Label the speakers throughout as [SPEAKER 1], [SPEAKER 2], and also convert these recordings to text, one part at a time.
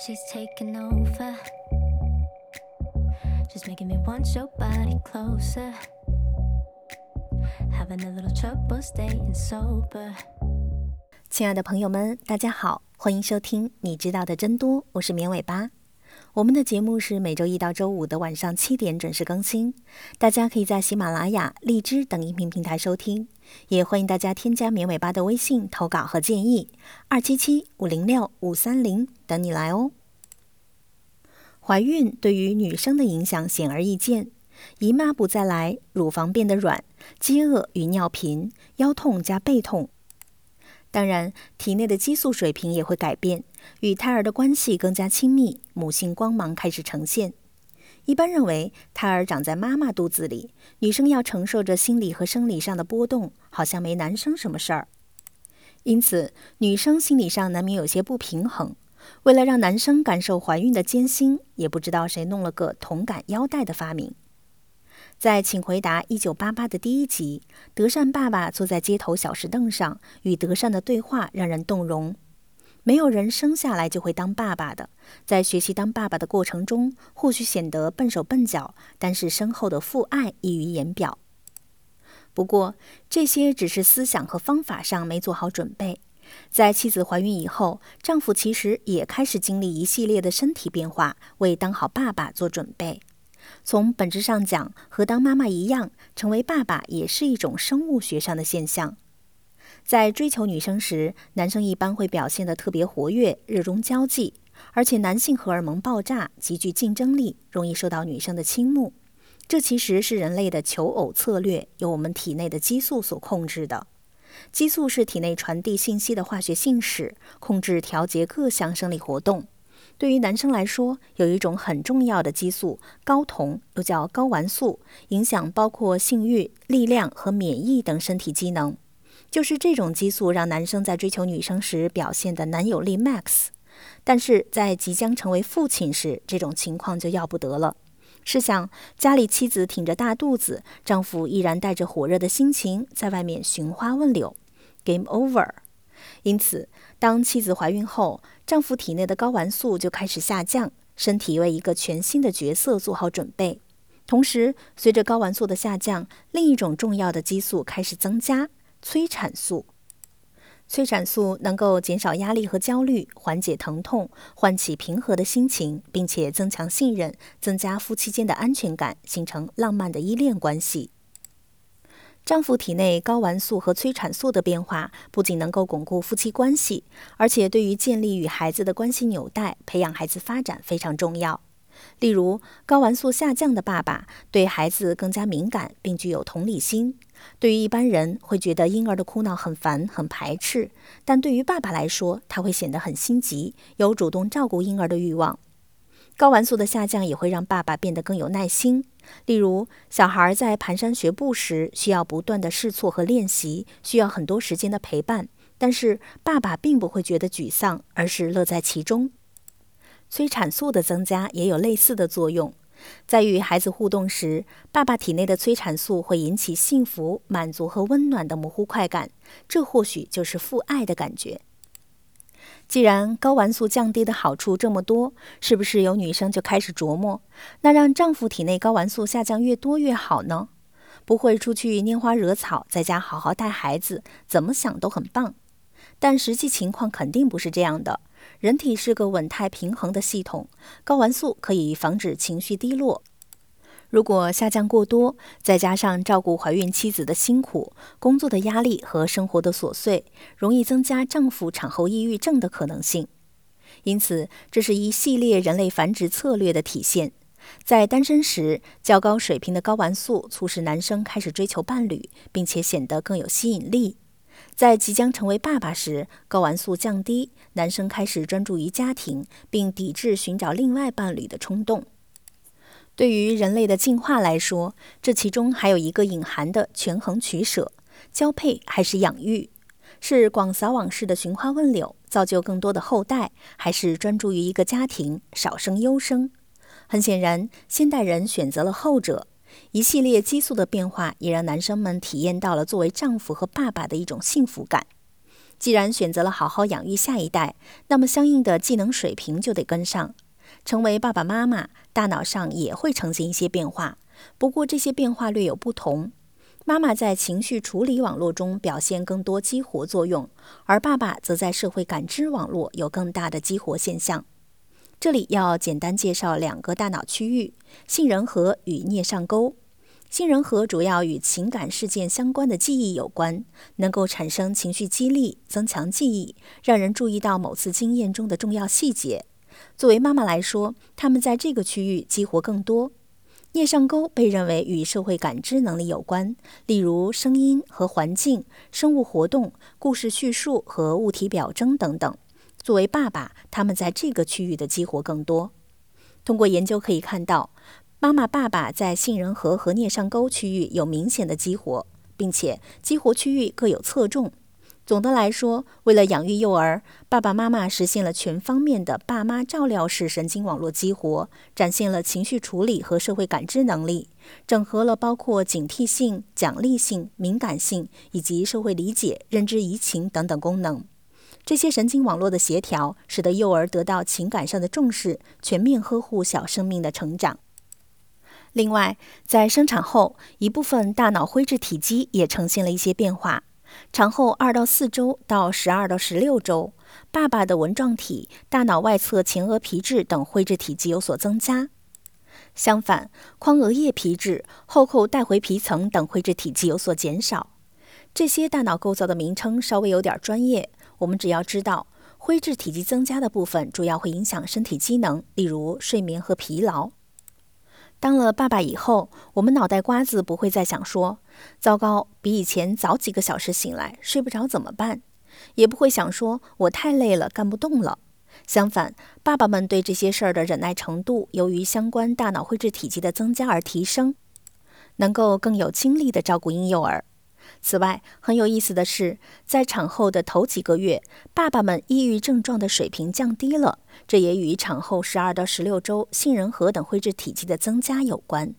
[SPEAKER 1] she's taking over. She's making me want your body closer. Having a little trouble staying sober.
[SPEAKER 2] 亲爱的朋友们，大家好，欢迎收听你知道的真多，我是绵尾巴。我们的节目是每周一到周五的晚上七点准时更新，大家可以在喜马拉雅、荔枝等音频平台收听，也欢迎大家添加绵尾巴的微信投稿和建议，二七七五零六五三零等你来哦。怀孕对于女生的影响显而易见，姨妈不再来，乳房变得软，饥饿与尿频，腰痛加背痛。当然，体内的激素水平也会改变，与胎儿的关系更加亲密，母性光芒开始呈现。一般认为，胎儿长在妈妈肚子里，女生要承受着心理和生理上的波动，好像没男生什么事儿。因此，女生心理上难免有些不平衡。为了让男生感受怀孕的艰辛，也不知道谁弄了个同感腰带的发明。在《请回答一九八八》的第一集，德善爸爸坐在街头小石凳上，与德善的对话让人动容。没有人生下来就会当爸爸的，在学习当爸爸的过程中，或许显得笨手笨脚，但是深厚的父爱溢于言表。不过，这些只是思想和方法上没做好准备。在妻子怀孕以后，丈夫其实也开始经历一系列的身体变化，为当好爸爸做准备。从本质上讲，和当妈妈一样，成为爸爸也是一种生物学上的现象。在追求女生时，男生一般会表现得特别活跃、热衷交际，而且男性荷尔蒙爆炸，极具竞争力，容易受到女生的倾慕。这其实是人类的求偶策略，由我们体内的激素所控制的。激素是体内传递信息的化学信使，控制调节各项生理活动。对于男生来说，有一种很重要的激素——睾酮，又叫睾丸素，影响包括性欲、力量和免疫等身体机能。就是这种激素让男生在追求女生时表现的男友力 max，但是在即将成为父亲时，这种情况就要不得了。试想，家里妻子挺着大肚子，丈夫依然带着火热的心情在外面寻花问柳，game over。因此，当妻子怀孕后，丈夫体内的睾丸素就开始下降，身体为一个全新的角色做好准备。同时，随着睾丸素的下降，另一种重要的激素开始增加——催产素。催产素能够减少压力和焦虑，缓解疼痛，唤起平和的心情，并且增强信任，增加夫妻间的安全感，形成浪漫的依恋关系。丈夫体内睾丸素和催产素的变化，不仅能够巩固夫妻关系，而且对于建立与孩子的关系纽带、培养孩子发展非常重要。例如，睾丸素下降的爸爸对孩子更加敏感，并具有同理心。对于一般人会觉得婴儿的哭闹很烦、很排斥，但对于爸爸来说，他会显得很心急，有主动照顾婴儿的欲望。睾丸素的下降也会让爸爸变得更有耐心。例如，小孩在蹒跚学步时，需要不断的试错和练习，需要很多时间的陪伴，但是爸爸并不会觉得沮丧，而是乐在其中。催产素的增加也有类似的作用，在与孩子互动时，爸爸体内的催产素会引起幸福、满足和温暖的模糊快感，这或许就是父爱的感觉。既然睾丸素降低的好处这么多，是不是有女生就开始琢磨，那让丈夫体内睾丸素下降越多越好呢？不会出去拈花惹草，在家好好带孩子，怎么想都很棒。但实际情况肯定不是这样的。人体是个稳态平衡的系统，睾丸素可以防止情绪低落。如果下降过多，再加上照顾怀孕妻子的辛苦、工作的压力和生活的琐碎，容易增加丈夫产后抑郁症的可能性。因此，这是一系列人类繁殖策略的体现。在单身时，较高水平的睾丸素促使男生开始追求伴侣，并且显得更有吸引力。在即将成为爸爸时，睾丸素降低，男生开始专注于家庭，并抵制寻找另外伴侣的冲动。对于人类的进化来说，这其中还有一个隐含的权衡取舍：交配还是养育？是广撒网式的寻花问柳，造就更多的后代，还是专注于一个家庭，少生优生？很显然，现代人选择了后者。一系列激素的变化也让男生们体验到了作为丈夫和爸爸的一种幸福感。既然选择了好好养育下一代，那么相应的技能水平就得跟上。成为爸爸妈妈，大脑上也会呈现一些变化，不过这些变化略有不同。妈妈在情绪处理网络中表现更多激活作用，而爸爸则在社会感知网络有更大的激活现象。这里要简单介绍两个大脑区域：杏仁核与颞上沟。杏仁核主要与情感事件相关的记忆有关，能够产生情绪激励，增强记忆，让人注意到某次经验中的重要细节。作为妈妈来说，他们在这个区域激活更多。颞上沟被认为与社会感知能力有关，例如声音和环境、生物活动、故事叙述和物体表征等等。作为爸爸，他们在这个区域的激活更多。通过研究可以看到，妈妈、爸爸在杏仁核和颞上沟区域有明显的激活，并且激活区域各有侧重。总的来说，为了养育幼儿，爸爸妈妈实现了全方面的爸妈照料式神经网络激活，展现了情绪处理和社会感知能力，整合了包括警惕性、奖励性、敏感性以及社会理解、认知移情等等功能。这些神经网络的协调，使得幼儿得到情感上的重视，全面呵护小生命的成长。另外，在生产后，一部分大脑灰质体积也呈现了一些变化。产后二到四周到十二到十六周，爸爸的纹状体、大脑外侧前额皮质等灰质体积有所增加。相反，眶额叶皮质、后扣带回皮层等灰质体积有所减少。这些大脑构造的名称稍微有点专业，我们只要知道灰质体积增加的部分主要会影响身体机能，例如睡眠和疲劳。当了爸爸以后，我们脑袋瓜子不会再想说“糟糕，比以前早几个小时醒来，睡不着怎么办”，也不会想说“我太累了，干不动了”。相反，爸爸们对这些事儿的忍耐程度，由于相关大脑灰质体积的增加而提升，能够更有精力地照顾婴幼儿。此外，很有意思的是，在产后的头几个月，爸爸们抑郁症状的水平降低了，这也与产后十二到十六周杏仁核等灰质体积的增加有关。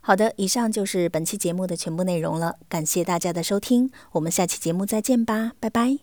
[SPEAKER 2] 好的，以上就是本期节目的全部内容了，感谢大家的收听，我们下期节目再见吧，拜拜。